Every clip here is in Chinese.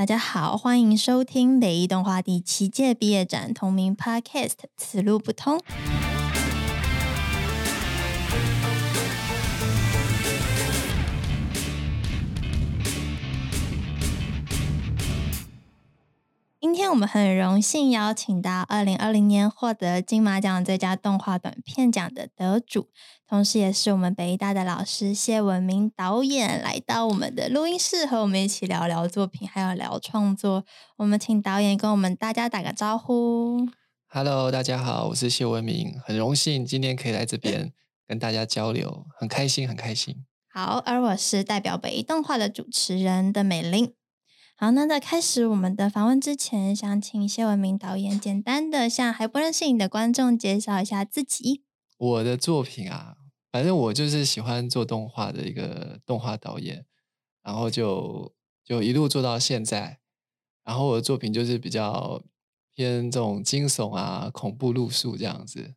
大家好，欢迎收听北艺动画第七届毕业展同名 Podcast《此路不通》。今天我们很荣幸邀请到二零二零年获得金马奖最佳动画短片奖的得主，同时也是我们北艺大的老师谢文明导演来到我们的录音室，和我们一起聊聊作品，还有聊创作。我们请导演跟我们大家打个招呼。Hello，大家好，我是谢文明，很荣幸今天可以来这边 跟大家交流，很开心，很开心。好，而我是代表北艺动画的主持人的美玲。好，那在开始我们的访问之前，想请谢文明导演简单的向还不认识你的观众介绍一下自己。我的作品啊，反正我就是喜欢做动画的一个动画导演，然后就就一路做到现在。然后我的作品就是比较偏这种惊悚啊、恐怖路数这样子。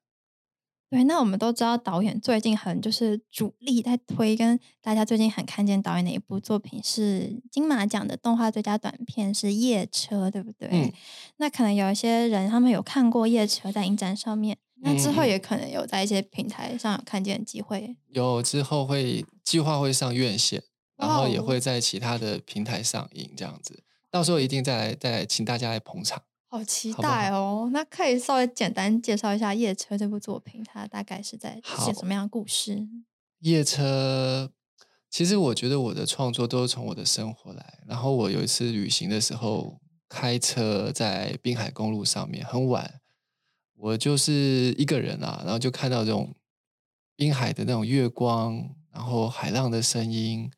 对，那我们都知道导演最近很就是主力在推，跟大家最近很看见导演的一部作品是金马奖的动画最佳短片是《夜车》，对不对？嗯。那可能有一些人他们有看过《夜车》在影展上面，那之后也可能有在一些平台上有看见机会。有之后会计划会上院线，然后也会在其他的平台上映这样子，到时候一定再来再来请大家来捧场。好期待哦！那可以稍微简单介绍一下《夜车》这部作品，它大概是在写什么样的故事？《夜车》其实我觉得我的创作都是从我的生活来。然后我有一次旅行的时候，开车在滨海公路上面，很晚，我就是一个人啊，然后就看到这种滨海的那种月光，然后海浪的声音，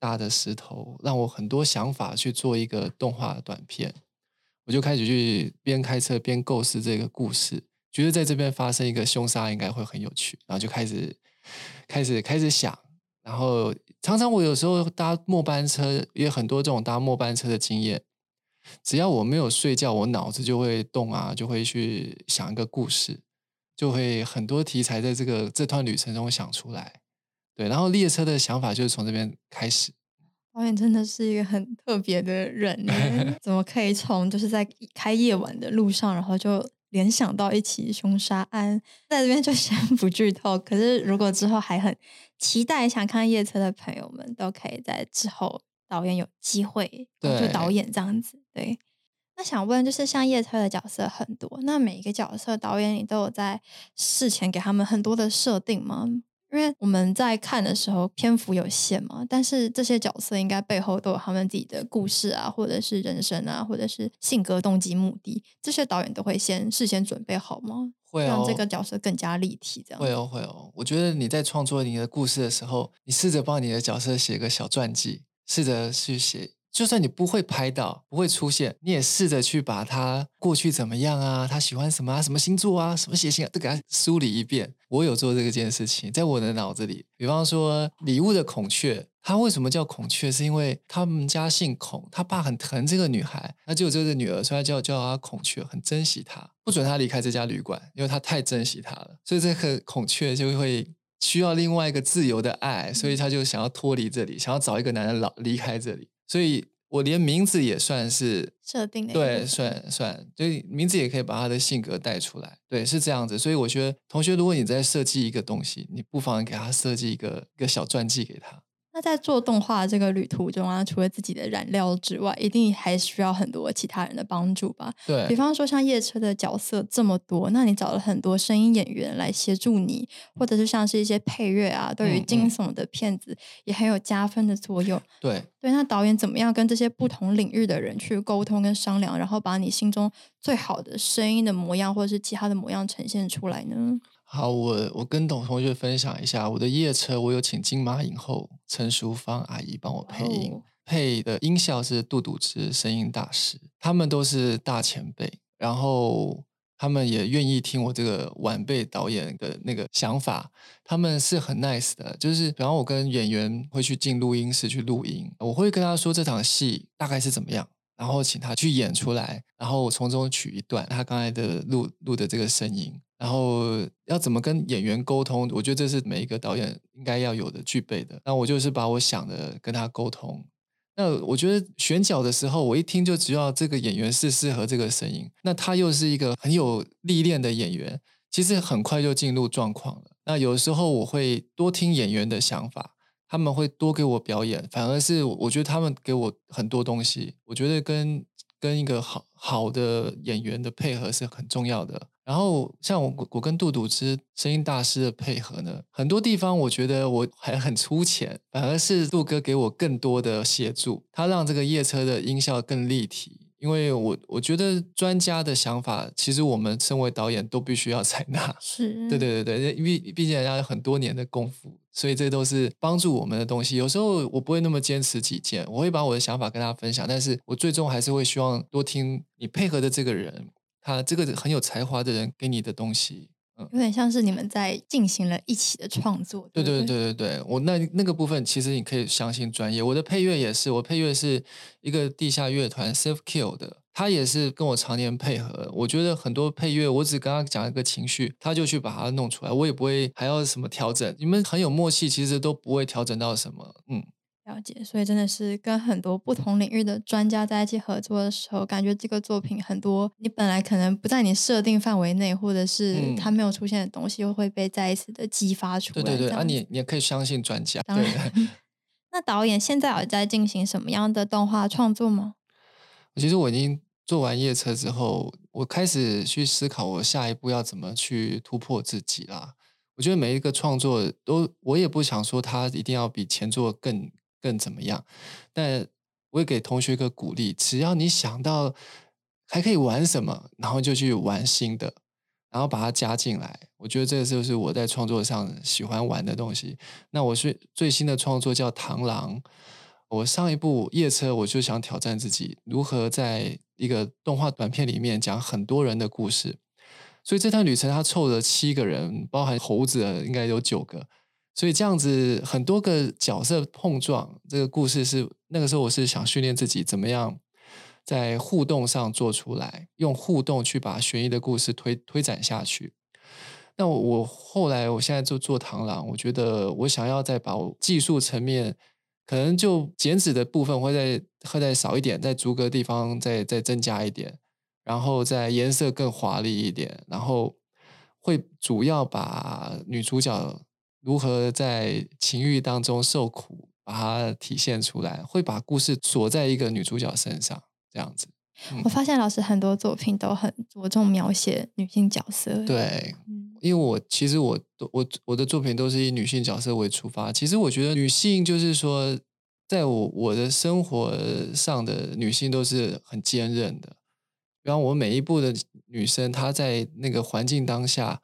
大的石头，让我很多想法去做一个动画短片。我就开始去边开车边构思这个故事，觉得在这边发生一个凶杀应该会很有趣，然后就开始开始开始想，然后常常我有时候搭末班车，也很多这种搭末班车的经验，只要我没有睡觉，我脑子就会动啊，就会去想一个故事，就会很多题材在这个这段旅程中想出来，对，然后列车的想法就是从这边开始。导演真的是一个很特别的人，怎么可以从就是在开夜晚的路上，然后就联想到一起凶杀案？在这边就先不剧透。可是如果之后还很期待想看夜车的朋友们，都可以在之后导演有机会就导演这样子。对，那想问就是像夜车的角色很多，那每一个角色导演你都有在事前给他们很多的设定吗？因为我们在看的时候篇幅有限嘛，但是这些角色应该背后都有他们自己的故事啊，或者是人生啊，或者是性格、动机、目的，这些导演都会先事先准备好吗？会让这个角色更加立体，这样会哦会哦。我觉得你在创作你的故事的时候，你试着帮你的角色写个小传记，试着去写。就算你不会拍到，不会出现，你也试着去把他过去怎么样啊，他喜欢什么啊，什么星座啊，什么血型啊，都给他梳理一遍。我有做这个件事情，在我的脑子里。比方说，礼物的孔雀，它为什么叫孔雀？是因为他们家姓孔，他爸很疼这个女孩，那就有这个女儿，所以叫叫她孔雀，很珍惜她，不准她离开这家旅馆，因为他太珍惜她了。所以这个孔雀就会需要另外一个自由的爱，所以他就想要脱离这里，想要找一个男人老离开这里。所以我连名字也算是设定的，对，算算，所以名字也可以把他的性格带出来，对，是这样子。所以我觉得，同学，如果你在设计一个东西，你不妨给他设计一个一个小传记给他。那在做动画这个旅途中啊，除了自己的燃料之外，一定还需要很多其他人的帮助吧？对，比方说像夜车的角色这么多，那你找了很多声音演员来协助你，或者是像是一些配乐啊，对于惊悚的片子也很有加分的作用。对对，那导演怎么样跟这些不同领域的人去沟通跟商量，然后把你心中最好的声音的模样，或者是其他的模样呈现出来呢？好，我我跟董同学分享一下我的夜车，我有请金马影后陈淑芳阿姨帮我配音，配的音效是杜笃之声音大师，他们都是大前辈，然后他们也愿意听我这个晚辈导演的那个想法，他们是很 nice 的，就是比方我跟演员会去进录音室去录音，我会跟他说这场戏大概是怎么样。然后请他去演出来，然后我从中取一段他刚才的录录的这个声音，然后要怎么跟演员沟通？我觉得这是每一个导演应该要有的具备的。那我就是把我想的跟他沟通，那我觉得选角的时候，我一听就知道这个演员是适合这个声音。那他又是一个很有历练的演员，其实很快就进入状况了。那有时候我会多听演员的想法，他们会多给我表演，反而是我觉得他们给我很多东西。我觉得跟跟一个好好的演员的配合是很重要的。然后像我我跟杜杜之声音大师的配合呢，很多地方我觉得我还很粗浅，反而是杜哥给我更多的协助，他让这个夜车的音效更立体。因为我我觉得专家的想法，其实我们身为导演都必须要采纳。是，对对对对，因为毕竟人家有很多年的功夫，所以这都是帮助我们的东西。有时候我不会那么坚持己见，我会把我的想法跟大家分享，但是我最终还是会希望多听你配合的这个人。他这个很有才华的人给你的东西，嗯，有点像是你们在进行了一起的创作。对对对对对，我那那个部分其实你可以相信专业。我的配乐也是，我配乐是一个地下乐团 Safe Kill 的，他也是跟我常年配合。我觉得很多配乐，我只跟他讲一个情绪，他就去把它弄出来，我也不会还要什么调整。你们很有默契，其实都不会调整到什么，嗯。了解，所以真的是跟很多不同领域的专家在一起合作的时候，感觉这个作品很多你本来可能不在你设定范围内，或者是它没有出现的东西，又会被再一次的激发出来。对对对，啊，你你也可以相信专家。当然，那导演现在有在进行什么样的动画创作吗？其实我已经做完夜车之后，我开始去思考我下一步要怎么去突破自己啦。我觉得每一个创作都，我也不想说它一定要比前作更。更怎么样？但我也给同学一个鼓励：只要你想到还可以玩什么，然后就去玩新的，然后把它加进来。我觉得这就是我在创作上喜欢玩的东西。那我是最新的创作叫《螳螂》，我上一部《夜车》，我就想挑战自己，如何在一个动画短片里面讲很多人的故事。所以这趟旅程，他凑了七个人，包含猴子，应该有九个。所以这样子很多个角色碰撞，这个故事是那个时候我是想训练自己怎么样在互动上做出来，用互动去把悬疑的故事推推展下去。那我我后来我现在就做螳螂，我觉得我想要再把技术层面可能就剪纸的部分会再会再少一点，在逐个地方再再增加一点，然后再颜色更华丽一点，然后会主要把女主角。如何在情欲当中受苦，把它体现出来，会把故事锁在一个女主角身上，这样子。我发现老师很多作品都很着重描写女性角色。对，因为我其实我我我的作品都是以女性角色为出发。其实我觉得女性就是说，在我我的生活上的女性都是很坚韧的。然后我每一部的女生，她在那个环境当下。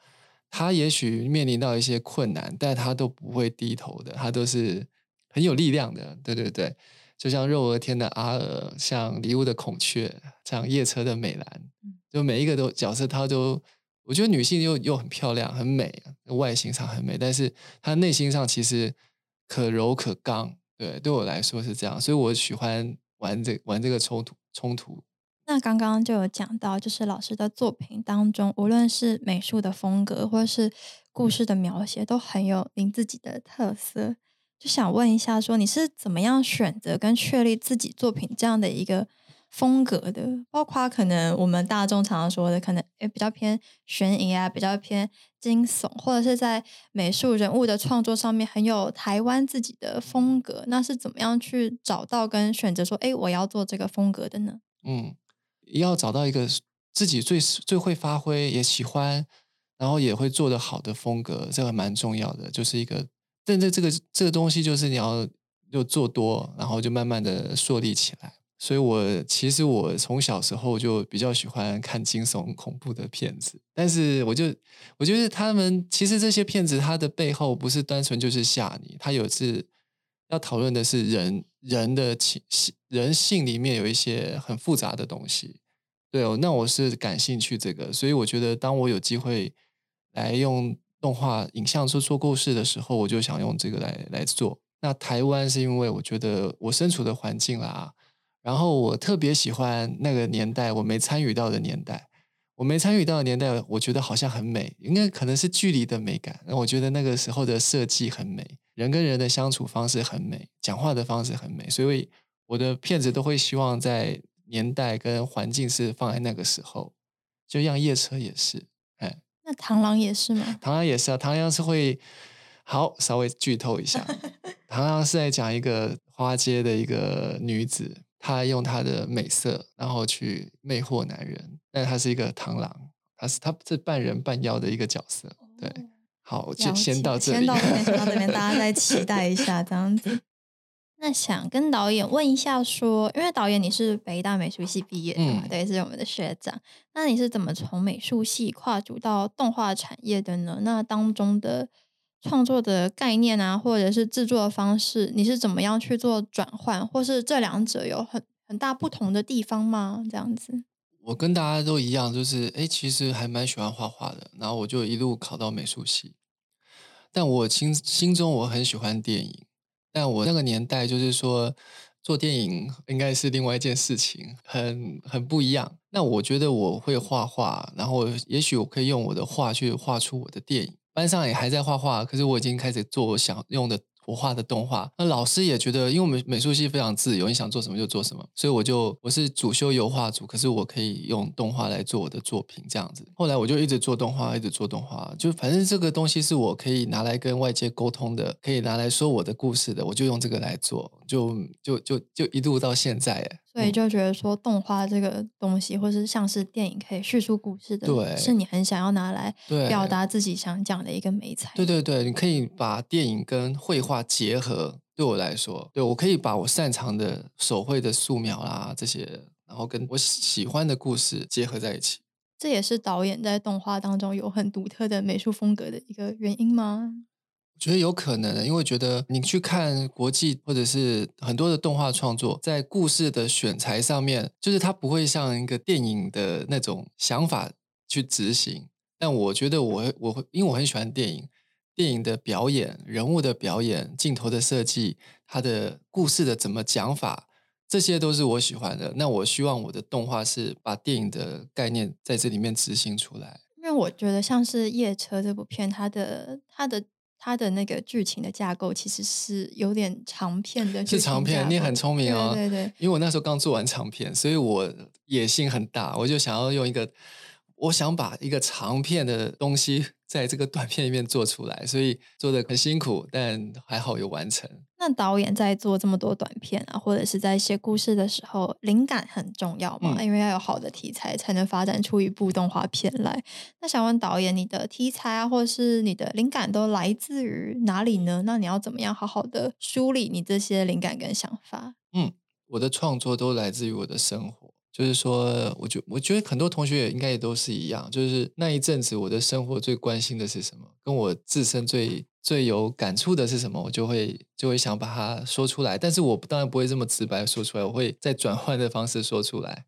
他也许面临到一些困难，但他都不会低头的，他都是很有力量的。对对对，就像肉鹅天的阿尔，像礼物的孔雀，像夜车的美兰，就每一个都角色，他都我觉得女性又又很漂亮、很美，外形上很美，但是她内心上其实可柔可刚。对，对我来说是这样，所以我喜欢玩这玩这个冲突冲突。那刚刚就有讲到，就是老师的作品当中，无论是美术的风格，或者是故事的描写，都很有您自己的特色。就想问一下，说你是怎么样选择跟确立自己作品这样的一个风格的？包括可能我们大众常常说的，可能诶比较偏悬疑啊，比较偏惊悚，或者是在美术人物的创作上面很有台湾自己的风格。那是怎么样去找到跟选择说，哎，我要做这个风格的呢？嗯。要找到一个自己最最会发挥、也喜欢，然后也会做得好的风格，这个蛮重要的。就是一个，但这这个这个东西，就是你要就做多，然后就慢慢的树立起来。所以我其实我从小时候就比较喜欢看惊悚恐怖的片子，但是我就我觉得他们其实这些片子它的背后不是单纯就是吓你，它有是要讨论的是人。人的情性、人性里面有一些很复杂的东西，对哦，那我是感兴趣这个，所以我觉得当我有机会来用动画影像做做故事的时候，我就想用这个来来做。那台湾是因为我觉得我身处的环境啦，然后我特别喜欢那个年代我没参与到的年代，我没参与到的年代，我觉得好像很美，应该可能是距离的美感。那我觉得那个时候的设计很美。人跟人的相处方式很美，讲话的方式很美，所以我的片子都会希望在年代跟环境是放在那个时候，就像夜车也是，哎，那螳螂也是吗？螳螂也是啊，螳螂是会好稍微剧透一下，螳螂是在讲一个花街的一个女子，她用她的美色，然后去魅惑男人，但她是一个螳螂，她是她是半人半妖的一个角色，对，好，就先到这里，先到这边，先到这边，大家再期 待一下这样子。那想跟导演问一下，说，因为导演你是北大美术系毕业的嘛，对，是我们的学长。那你是怎么从美术系跨足到动画产业的呢？那当中的创作的概念啊，或者是制作的方式，你是怎么样去做转换，或是这两者有很很大不同的地方吗？这样子，我跟大家都一样，就是哎，其实还蛮喜欢画画的，然后我就一路考到美术系，但我心心中我很喜欢电影。但我那个年代，就是说做电影应该是另外一件事情，很很不一样。那我觉得我会画画，然后也许我可以用我的画去画出我的电影。班上也还在画画，可是我已经开始做我想用的。我画的动画，那老师也觉得，因为我们美术系非常自由，你想做什么就做什么，所以我就我是主修油画组，可是我可以用动画来做我的作品这样子。后来我就一直做动画，一直做动画，就反正这个东西是我可以拿来跟外界沟通的，可以拿来说我的故事的，我就用这个来做，就就就就一路到现在。所以就觉得说动画这个东西，或是像是电影可以叙述故事的，对，是你很想要拿来表达自己想讲的一个美材。对对对，你可以把电影跟绘画结合。对我来说，对我可以把我擅长的手绘的素描啦这些，然后跟我喜欢的故事结合在一起。这也是导演在动画当中有很独特的美术风格的一个原因吗？我觉得有可能，因为觉得你去看国际或者是很多的动画创作，在故事的选材上面，就是它不会像一个电影的那种想法去执行。但我觉得我我会，因为我很喜欢电影，电影的表演、人物的表演、镜头的设计、它的故事的怎么讲法，这些都是我喜欢的。那我希望我的动画是把电影的概念在这里面执行出来。因为我觉得像是《夜车》这部片，它的它的。它的那个剧情的架构其实是有点长片的，是长片。你很聪明哦，对对。因为我那时候刚做完长片，所以我野心很大，我就想要用一个，我想把一个长片的东西。在这个短片里面做出来，所以做的很辛苦，但还好有完成。那导演在做这么多短片啊，或者是在写故事的时候，灵感很重要嘛？因为要有好的题材，才能发展出一部动画片来。那想问导演，你的题材啊，或者是你的灵感都来自于哪里呢？那你要怎么样好好的梳理你这些灵感跟想法？嗯，我的创作都来自于我的生活。就是说，我觉我觉得很多同学也应该也都是一样。就是那一阵子，我的生活最关心的是什么，跟我自身最最有感触的是什么，我就会就会想把它说出来。但是我当然不会这么直白说出来，我会再转换的方式说出来，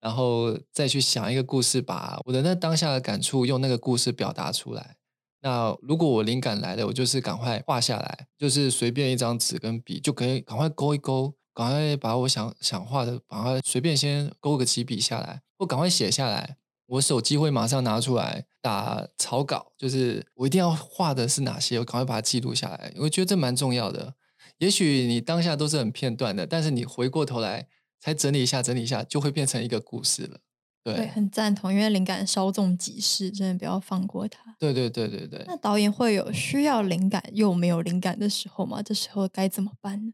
然后再去想一个故事，把我的那当下的感触用那个故事表达出来。那如果我灵感来了，我就是赶快画下来，就是随便一张纸跟笔就可以赶快勾一勾。赶快把我想想画的，把它随便先勾个几笔下来，或赶快写下来。我手机会马上拿出来打草稿，就是我一定要画的是哪些，我赶快把它记录下来。我觉得这蛮重要的。也许你当下都是很片段的，但是你回过头来才整理一下，整理一下就会变成一个故事了。对，很赞同，因为灵感稍纵即逝，真的不要放过它。对对对对对。那导演会有需要灵感又没有灵感的时候吗？这时候该怎么办呢？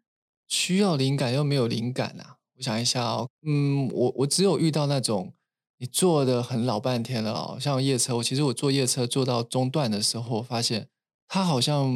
需要灵感又没有灵感啊！我想一下哦，嗯，我我只有遇到那种你做的很老半天了哦，像夜车，我其实我坐夜车坐到中段的时候，发现它好像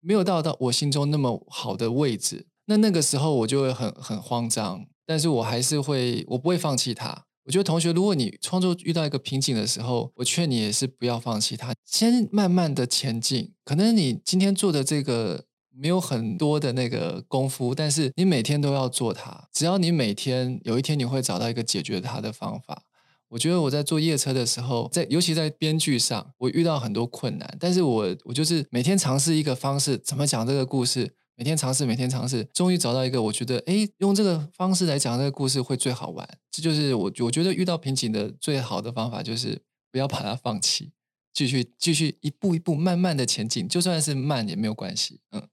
没有到到我心中那么好的位置，那那个时候我就会很很慌张，但是我还是会，我不会放弃它。我觉得同学，如果你创作遇到一个瓶颈的时候，我劝你也是不要放弃它，先慢慢的前进。可能你今天做的这个。没有很多的那个功夫，但是你每天都要做它。只要你每天有一天你会找到一个解决它的方法。我觉得我在做夜车的时候，在尤其在编剧上，我遇到很多困难，但是我我就是每天尝试一个方式，怎么讲这个故事，每天尝试，每天尝试，终于找到一个我觉得，哎，用这个方式来讲这个故事会最好玩。这就是我我觉得遇到瓶颈的最好的方法，就是不要把它放弃，继续继续一步一步慢慢的前进，就算是慢也没有关系，嗯。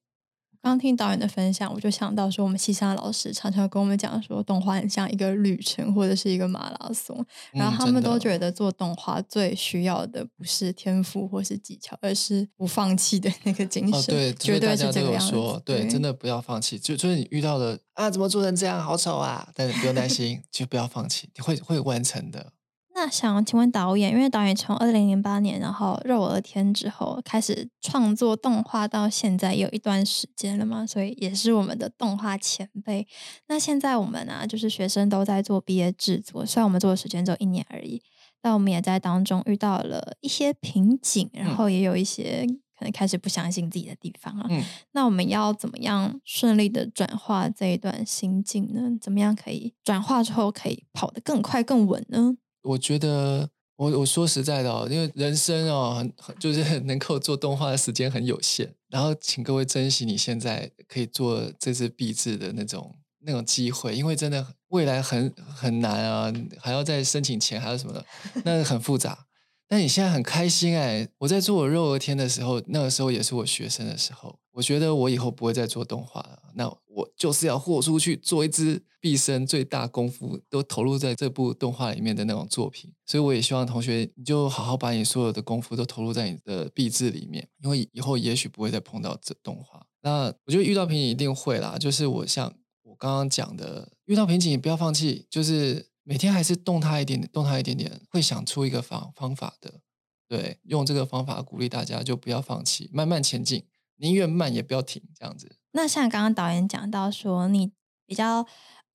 刚听导演的分享，我就想到说，我们西山老师常常跟我们讲说，动画很像一个旅程或者是一个马拉松，然后他们都觉得做动画最需要的不是天赋或是技巧，而是不放弃的那个精神。对，绝对是这个样子。对，真的不要放弃。就就是你遇到了啊，怎么做成这样，好丑啊！但是不用担心，就不要放弃，你会会完成的。那想请问导演，因为导演从二零零八年，然后《肉鹅天》之后开始创作动画，到现在有一段时间了嘛，所以也是我们的动画前辈。那现在我们啊，就是学生都在做毕业制作，虽然我们做的时间只有一年而已，但我们也在当中遇到了一些瓶颈，然后也有一些可能开始不相信自己的地方啊。那我们要怎么样顺利的转化这一段心境呢？怎么样可以转化之后可以跑得更快更稳呢？我觉得，我我说实在的哦，因为人生哦，很很就是能够做动画的时间很有限，然后请各位珍惜你现在可以做这支壁纸的那种那种机会，因为真的未来很很难啊，还要再申请钱，还有什么的，那很复杂。但你现在很开心哎！我在做我肉鹅天的时候，那个时候也是我学生的时候。我觉得我以后不会再做动画了，那我就是要豁出去做一支毕生最大功夫都投入在这部动画里面的那种作品。所以我也希望同学，你就好好把你所有的功夫都投入在你的毕制里面，因为以后也许不会再碰到这动画。那我觉得遇到瓶颈一定会啦，就是我像我刚刚讲的，遇到瓶颈不要放弃，就是。每天还是动它一点点，动它一点点，会想出一个方方法的。对，用这个方法鼓励大家，就不要放弃，慢慢前进，宁愿慢也不要停，这样子。那像刚刚导演讲到说，你比较，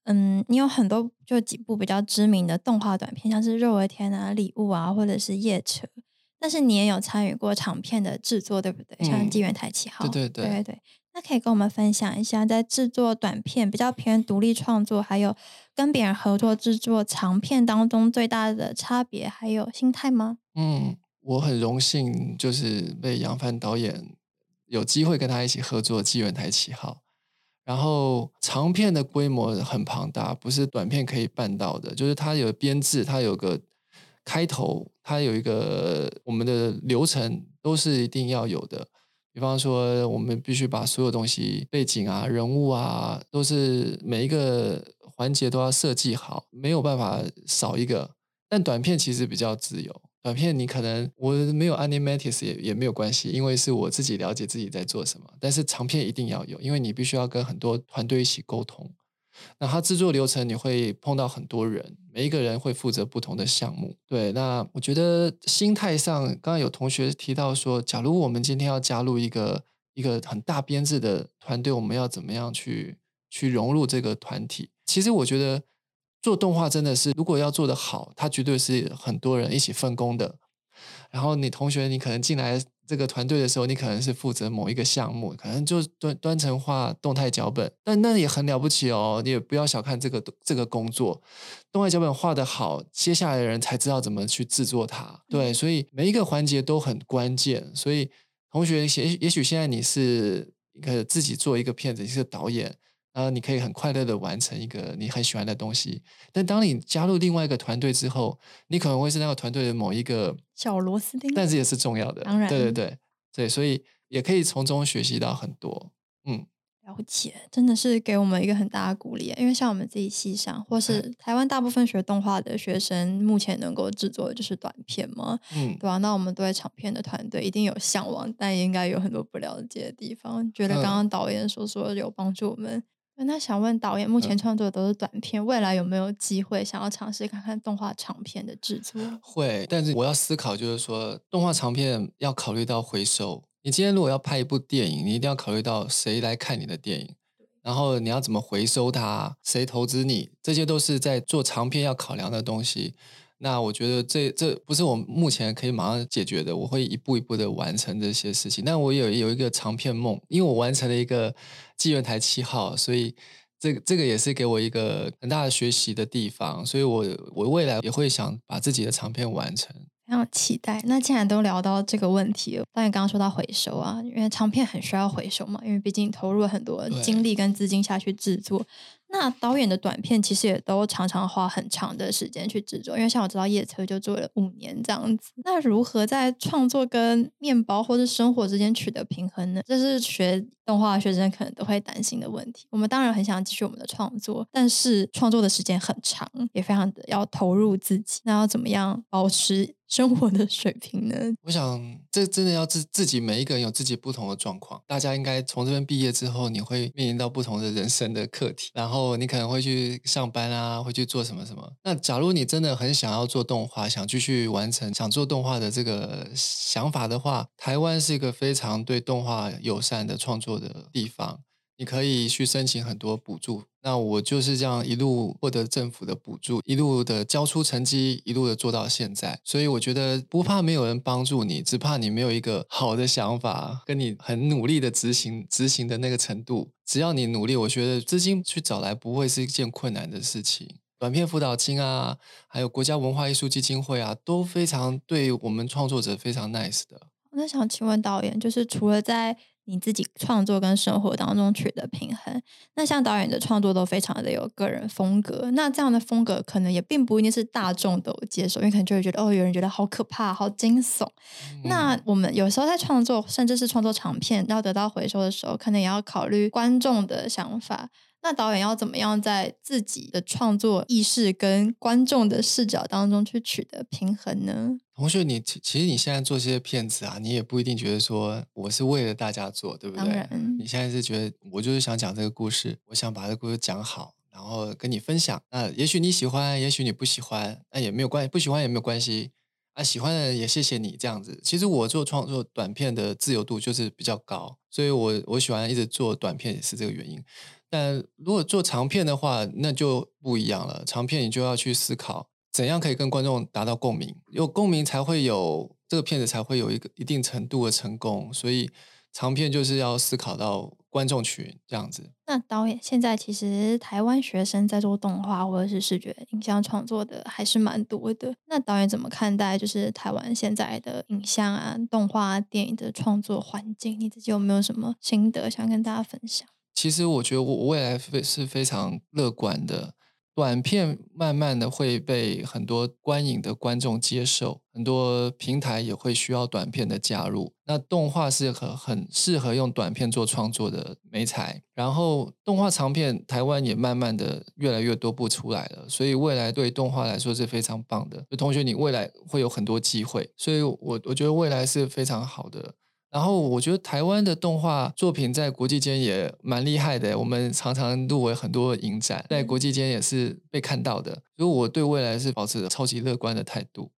嗯，你有很多就几部比较知名的动画短片，像是《肉为天》啊、《礼物》啊，或者是《夜车》，但是你也有参与过长片的制作，对不对？像《纪元台七号》。对对对对。那可以跟我们分享一下，在制作短片比较偏独立创作，还有跟别人合作制作长片当中最大的差别，还有心态吗？嗯，我很荣幸，就是被杨帆导演有机会跟他一起合作《纪元台七号》，然后长片的规模很庞大，不是短片可以办到的，就是它有编制，它有个开头，它有一个我们的流程都是一定要有的。比方说，我们必须把所有东西、背景啊、人物啊，都是每一个环节都要设计好，没有办法少一个。但短片其实比较自由，短片你可能我没有 animatics 也也没有关系，因为是我自己了解自己在做什么。但是长片一定要有，因为你必须要跟很多团队一起沟通。那它制作流程你会碰到很多人，每一个人会负责不同的项目。对，那我觉得心态上，刚刚有同学提到说，假如我们今天要加入一个一个很大编制的团队，我们要怎么样去去融入这个团体？其实我觉得做动画真的是，如果要做得好，它绝对是很多人一起分工的。然后你同学，你可能进来。这个团队的时候，你可能是负责某一个项目，可能就端端成画动态脚本，但那也很了不起哦。你也不要小看这个这个工作，动态脚本画得好，接下来的人才知道怎么去制作它。对，所以每一个环节都很关键。所以同学，也也许现在你是一个自己做一个片子，你是导演。然后你可以很快乐的完成一个你很喜欢的东西，但当你加入另外一个团队之后，你可能会是那个团队的某一个小螺丝钉，但是也是重要的。当然，对对对对，所以也可以从中学习到很多。嗯，了解，真的是给我们一个很大的鼓励。因为像我们自己系上，或是 台湾大部分学动画的学生，目前能够制作的就是短片嘛，嗯，对吧？那我们对长片的团队一定有向往，但应该有很多不了解的地方。觉得刚刚导演说说有帮助我们。那想问导演，目前创作的都是短片，未来有没有机会想要尝试看看动画长片的制作？会，但是我要思考，就是说动画长片要考虑到回收。你今天如果要拍一部电影，你一定要考虑到谁来看你的电影，然后你要怎么回收它，谁投资你，这些都是在做长片要考量的东西。那我觉得这这不是我目前可以马上解决的，我会一步一步的完成这些事情。但我有有一个长片梦，因为我完成了一个纪元台七号，所以这个这个也是给我一个很大的学习的地方。所以我我未来也会想把自己的长片完成。非常期待。那既然都聊到这个问题了，当然刚刚说到回收啊，因为长片很需要回收嘛，因为毕竟投入了很多精力跟资金下去制作。那导演的短片其实也都常常花很长的时间去制作，因为像我知道夜车就做了五年这样子。那如何在创作跟面包或者生活之间取得平衡呢？这是学动画学生可能都会担心的问题。我们当然很想继续我们的创作，但是创作的时间很长，也非常的要投入自己。那要怎么样保持？生活的水平呢？我想，这真的要自自己每一个人有自己不同的状况。大家应该从这边毕业之后，你会面临到不同的人生的课题，然后你可能会去上班啊，会去做什么什么。那假如你真的很想要做动画，想继续完成想做动画的这个想法的话，台湾是一个非常对动画友善的创作的地方。你可以去申请很多补助，那我就是这样一路获得政府的补助，一路的交出成绩，一路的做到现在。所以我觉得不怕没有人帮助你，只怕你没有一个好的想法，跟你很努力的执行执行的那个程度。只要你努力，我觉得资金去找来不会是一件困难的事情。短片辅导金啊，还有国家文化艺术基金会啊，都非常对我们创作者非常 nice 的。那想请问导演，就是除了在你自己创作跟生活当中取得平衡，那像导演的创作都非常的有个人风格，那这样的风格可能也并不一定是大众都接受，因为可能就会觉得哦，有人觉得好可怕、好惊悚。那我们有时候在创作，甚至是创作长片要得到回收的时候，可能也要考虑观众的想法。那导演要怎么样在自己的创作意识跟观众的视角当中去取得平衡呢？同学，你其实你现在做这些片子啊，你也不一定觉得说我是为了大家做，对不对？你现在是觉得我就是想讲这个故事，我想把这个故事讲好，然后跟你分享。那也许你喜欢，也许你不喜欢，那也没有关系，不喜欢也没有关系。啊，喜欢的人也谢谢你这样子。其实我做创作短片的自由度就是比较高，所以我我喜欢一直做短片也是这个原因。但如果做长片的话，那就不一样了。长片你就要去思考，怎样可以跟观众达到共鸣，有共鸣才会有这个片子才会有一个一定程度的成功。所以长片就是要思考到观众群这样子。那导演现在其实台湾学生在做动画或者是视觉影像创作的还是蛮多的。那导演怎么看待就是台湾现在的影像啊、动画、电影的创作环境？你自己有没有什么心得想跟大家分享？其实我觉得我未来非是非常乐观的。短片慢慢的会被很多观影的观众接受，很多平台也会需要短片的加入。那动画是很很适合用短片做创作的美材。然后动画长片台湾也慢慢的越来越多部出来了，所以未来对动画来说是非常棒的。就同学，你未来会有很多机会，所以我我觉得未来是非常好的。然后我觉得台湾的动画作品在国际间也蛮厉害的，我们常常入围很多影展，在国际间也是被看到的，所以我对未来是保持着超级乐观的态度。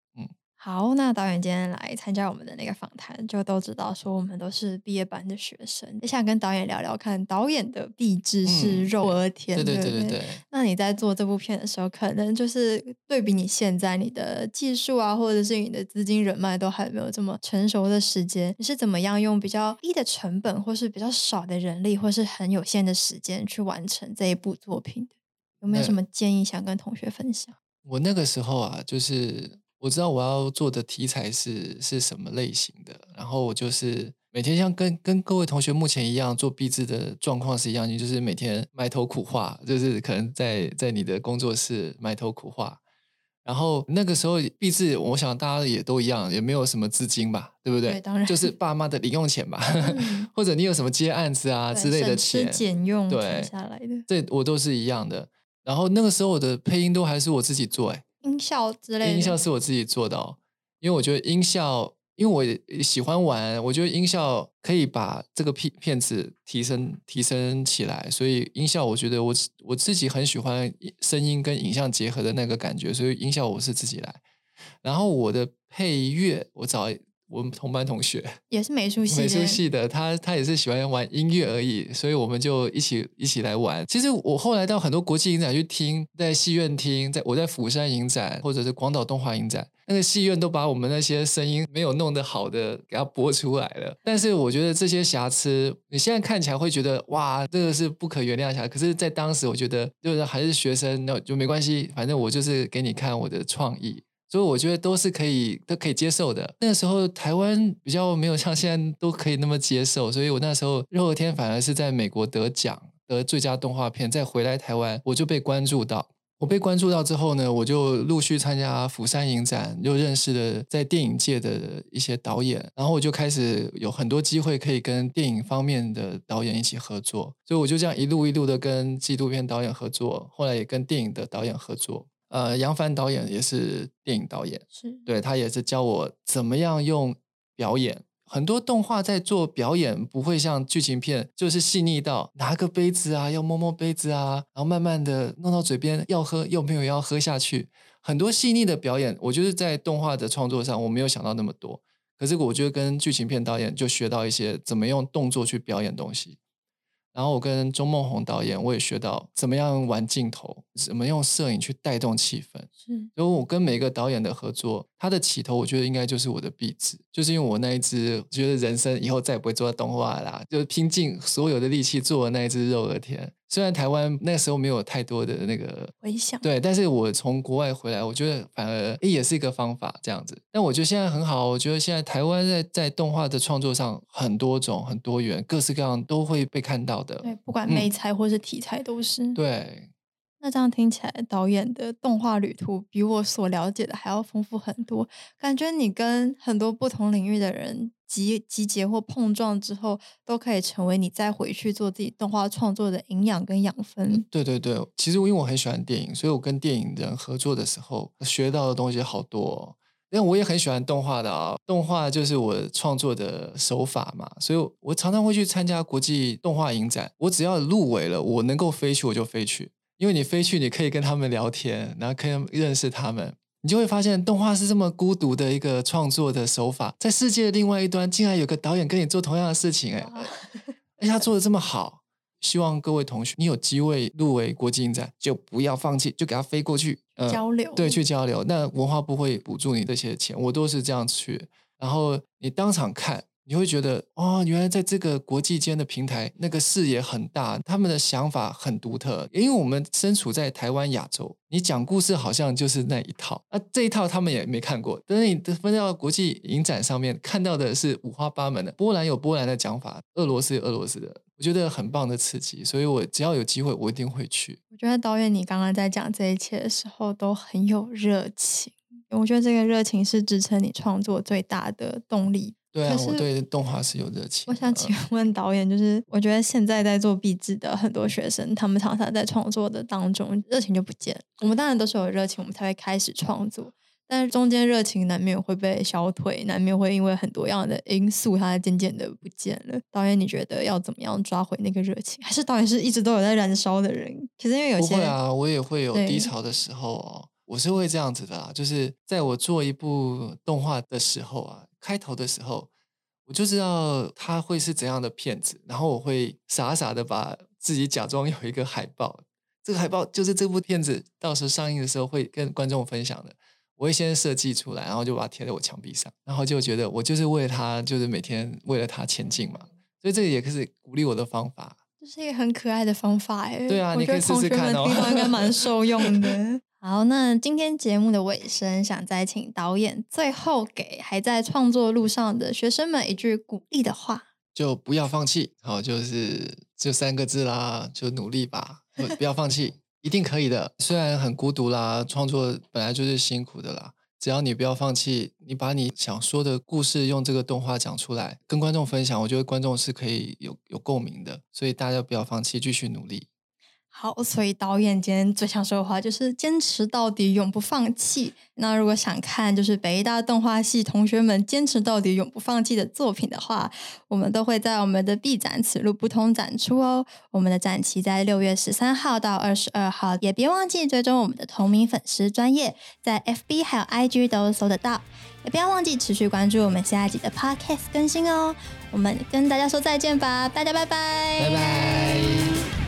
好，那导演今天来参加我们的那个访谈，就都知道说我们都是毕业班的学生，也想跟导演聊聊看，导演的壁纸是肉而甜，对对对对对。那你在做这部片的时候，可能就是对比你现在你的技术啊，或者是你的资金人脉都还没有这么成熟的时间，你是怎么样用比较低的成本，或是比较少的人力，或是很有限的时间去完成这一部作品的？有没有什么建议想跟同学分享？我那个时候啊，就是。我知道我要做的题材是是什么类型的，然后我就是每天像跟跟各位同学目前一样做壁纸的状况是一样，你就是每天埋头苦画，就是可能在在你的工作室埋头苦画。然后那个时候壁纸，我想大家也都一样，也没有什么资金吧，对不对？对，当然就是爸妈的零用钱吧，或者你有什么接案子啊之类的钱，俭用对下来的，这我都是一样的。然后那个时候我的配音都还是我自己做，哎。音效之类的，音效是我自己做的哦，因为我觉得音效，因为我喜欢玩，我觉得音效可以把这个片片子提升提升起来，所以音效我觉得我我自己很喜欢声音跟影像结合的那个感觉，所以音效我是自己来，然后我的配乐我找。我们同班同学也是美术系，美术系的，他他也是喜欢玩音乐而已，所以我们就一起一起来玩。其实我后来到很多国际影展去听，在戏院听，在我在釜山影展或者是广岛动画影展，那个戏院都把我们那些声音没有弄得好的给它播出来了。但是我觉得这些瑕疵，你现在看起来会觉得哇，这个是不可原谅瑕。可是，在当时我觉得就是还是学生，那就没关系，反正我就是给你看我的创意。所以我觉得都是可以都可以接受的。那个时候台湾比较没有像现在都可以那么接受，所以我那时候《肉和天》反而是在美国得奖得最佳动画片，再回来台湾我就被关注到。我被关注到之后呢，我就陆续参加釜山影展，又认识了在电影界的一些导演，然后我就开始有很多机会可以跟电影方面的导演一起合作，所以我就这样一路一路的跟纪录片导演合作，后来也跟电影的导演合作。呃，杨凡导演也是电影导演，是对他也是教我怎么样用表演。很多动画在做表演，不会像剧情片，就是细腻到拿个杯子啊，要摸摸杯子啊，然后慢慢的弄到嘴边要喝，又没有要喝下去。很多细腻的表演，我就是在动画的创作上，我没有想到那么多。可是我觉得跟剧情片导演就学到一些怎么用动作去表演东西。然后我跟钟梦宏导演，我也学到怎么样玩镜头，怎么用摄影去带动气氛。是，所以我跟每个导演的合作，他的起头，我觉得应该就是我的壁纸，就是因为我那一只觉得人生以后再也不会做动画啦，就是拼尽所有的力气做那一只肉鹅田。虽然台湾那时候没有太多的那个回响，对，但是我从国外回来，我觉得反而也是一个方法这样子。但我觉得现在很好，我觉得现在台湾在在动画的创作上很多种、很多元、各式各样都会被看到的。对，不管美材或是题材都是。对。那这样听起来，导演的动画旅途比我所了解的还要丰富很多。感觉你跟很多不同领域的人集集结或碰撞之后，都可以成为你再回去做自己动画创作的营养跟养分。对对对，其实因为我很喜欢电影，所以我跟电影人合作的时候，学到的东西好多。因为我也很喜欢动画的啊，动画就是我创作的手法嘛，所以我常常会去参加国际动画影展。我只要入围了，我能够飞去，我就飞去。因为你飞去，你可以跟他们聊天，然后可以认识他们，你就会发现动画是这么孤独的一个创作的手法，在世界的另外一端，竟然有个导演跟你做同样的事情，哎，而且他做的这么好。希望各位同学，你有机会入围国际影展，就不要放弃，就给他飞过去交流，对，去交流。那文化部会补助你这些钱，我都是这样去，然后你当场看。你会觉得哦，原来在这个国际间的平台，那个视野很大，他们的想法很独特。因为我们身处在台湾亚洲，你讲故事好像就是那一套，那这一套他们也没看过。等你分到国际影展上面看到的是五花八门的，波兰有波兰的讲法，俄罗斯有俄罗斯的，我觉得很棒的刺激。所以我只要有机会，我一定会去。我觉得导演你刚刚在讲这一切的时候都很有热情，我觉得这个热情是支撑你创作最大的动力。对啊，我对动画是有热情。我想请问 导演，就是我觉得现在在做壁纸的很多学生，他们常常在创作的当中热情就不见。我们当然都是有热情，我们才会开始创作，但是中间热情难免会被消退，难免会因为很多样的因素，它渐渐的不见了。导演，你觉得要怎么样抓回那个热情？还是导演是一直都有在燃烧的人？其实因为有些会啊，我也会有低潮的时候哦。我是会这样子的，就是在我做一部动画的时候啊。开头的时候，我就知道他会是怎样的骗子，然后我会傻傻的把自己假装有一个海报，这个海报就是这部片子到时候上映的时候会跟观众分享的。我会先设计出来，然后就把它贴在我墙壁上，然后就觉得我就是为了他，就是每天为了他前进嘛。所以这个也是鼓励我的方法，这是一个很可爱的方法哎。对啊，你可以试试看哦，应该蛮受用的。好，那今天节目的尾声，想再请导演最后给还在创作路上的学生们一句鼓励的话：就不要放弃。好，就是这三个字啦，就努力吧，不要放弃，一定可以的。虽然很孤独啦，创作本来就是辛苦的啦，只要你不要放弃，你把你想说的故事用这个动画讲出来，跟观众分享，我觉得观众是可以有有共鸣的。所以大家不要放弃，继续努力。好，所以导演今天最想说的话就是坚持到底，永不放弃。那如果想看就是北大动画系同学们坚持到底、永不放弃的作品的话，我们都会在我们的 B 展此路不通展出哦。我们的展期在六月十三号到二十二号，也别忘记追踪我们的同名粉丝专业，在 FB 还有 IG 都搜得到。也不要忘记持续关注我们下一集的 Podcast 更新哦。我们跟大家说再见吧，大家拜拜，拜拜。